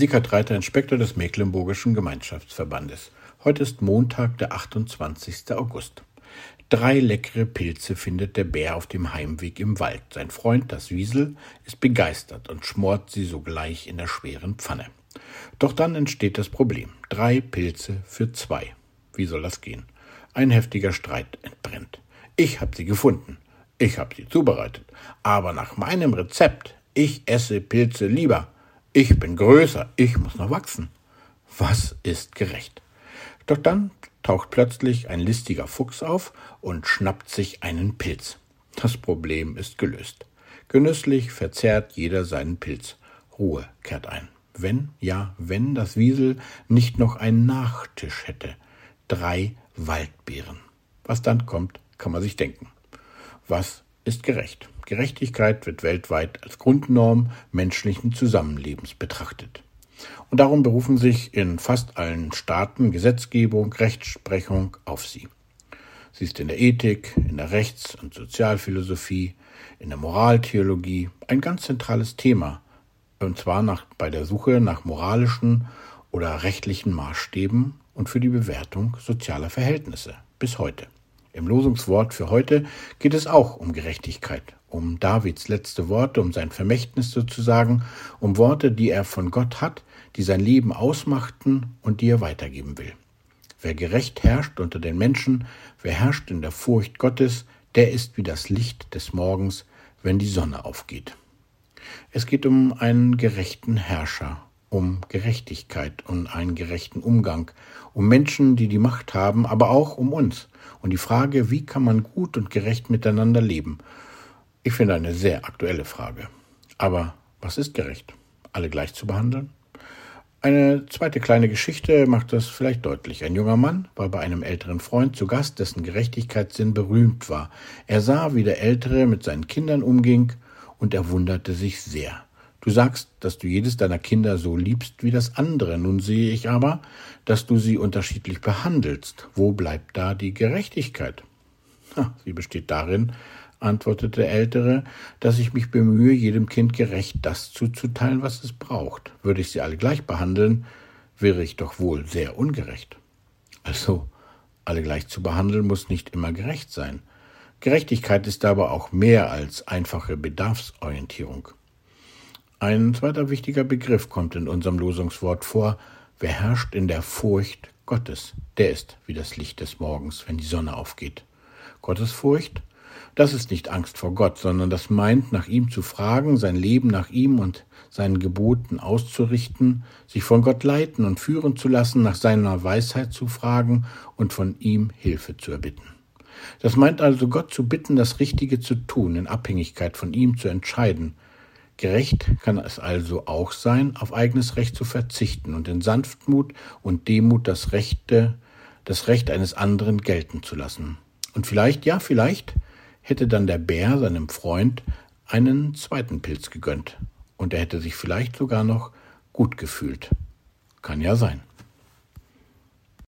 Sickert Reiter, Inspektor des Mecklenburgischen Gemeinschaftsverbandes. Heute ist Montag, der 28. August. Drei leckere Pilze findet der Bär auf dem Heimweg im Wald. Sein Freund, das Wiesel, ist begeistert und schmort sie sogleich in der schweren Pfanne. Doch dann entsteht das Problem. Drei Pilze für zwei. Wie soll das gehen? Ein heftiger Streit entbrennt. Ich hab sie gefunden. Ich hab sie zubereitet. Aber nach meinem Rezept. Ich esse Pilze lieber. Ich bin größer. Ich muss noch wachsen. Was ist gerecht? Doch dann taucht plötzlich ein listiger Fuchs auf und schnappt sich einen Pilz. Das Problem ist gelöst. Genüsslich verzehrt jeder seinen Pilz. Ruhe kehrt ein. Wenn, ja, wenn das Wiesel nicht noch einen Nachtisch hätte. Drei Waldbeeren. Was dann kommt, kann man sich denken. Was ist gerecht? Gerechtigkeit wird weltweit als Grundnorm menschlichen Zusammenlebens betrachtet. Und darum berufen sich in fast allen Staaten Gesetzgebung, Rechtsprechung auf sie. Sie ist in der Ethik, in der Rechts- und Sozialphilosophie, in der Moraltheologie ein ganz zentrales Thema, und zwar nach, bei der Suche nach moralischen oder rechtlichen Maßstäben und für die Bewertung sozialer Verhältnisse bis heute. Im Losungswort für heute geht es auch um Gerechtigkeit, um Davids letzte Worte, um sein Vermächtnis sozusagen, um Worte, die er von Gott hat, die sein Leben ausmachten und die er weitergeben will. Wer gerecht herrscht unter den Menschen, wer herrscht in der Furcht Gottes, der ist wie das Licht des Morgens, wenn die Sonne aufgeht. Es geht um einen gerechten Herrscher, um Gerechtigkeit und einen gerechten Umgang, um Menschen, die die Macht haben, aber auch um uns und die Frage, wie kann man gut und gerecht miteinander leben. Ich finde eine sehr aktuelle Frage. Aber was ist gerecht? Alle gleich zu behandeln? Eine zweite kleine Geschichte macht das vielleicht deutlich. Ein junger Mann war bei einem älteren Freund zu Gast, dessen Gerechtigkeitssinn berühmt war. Er sah, wie der Ältere mit seinen Kindern umging, und er wunderte sich sehr. Du sagst, dass du jedes deiner Kinder so liebst wie das andere. Nun sehe ich aber, dass du sie unterschiedlich behandelst. Wo bleibt da die Gerechtigkeit? sie besteht darin, antwortete der Ältere, dass ich mich bemühe, jedem Kind gerecht das zuzuteilen, was es braucht. Würde ich sie alle gleich behandeln, wäre ich doch wohl sehr ungerecht. Also, alle gleich zu behandeln muss nicht immer gerecht sein. Gerechtigkeit ist aber auch mehr als einfache Bedarfsorientierung. Ein zweiter wichtiger Begriff kommt in unserem Losungswort vor. Wer herrscht in der Furcht Gottes, der ist wie das Licht des Morgens, wenn die Sonne aufgeht. Gottesfurcht, das ist nicht Angst vor Gott, sondern das meint, nach ihm zu fragen, sein Leben nach ihm und seinen Geboten auszurichten, sich von Gott leiten und führen zu lassen, nach seiner Weisheit zu fragen und von ihm Hilfe zu erbitten. Das meint also Gott zu bitten, das Richtige zu tun, in Abhängigkeit von ihm zu entscheiden, Gerecht kann es also auch sein, auf eigenes Recht zu verzichten und in Sanftmut und Demut das Rechte, das Recht eines anderen gelten zu lassen. Und vielleicht, ja, vielleicht hätte dann der Bär seinem Freund einen zweiten Pilz gegönnt und er hätte sich vielleicht sogar noch gut gefühlt. Kann ja sein.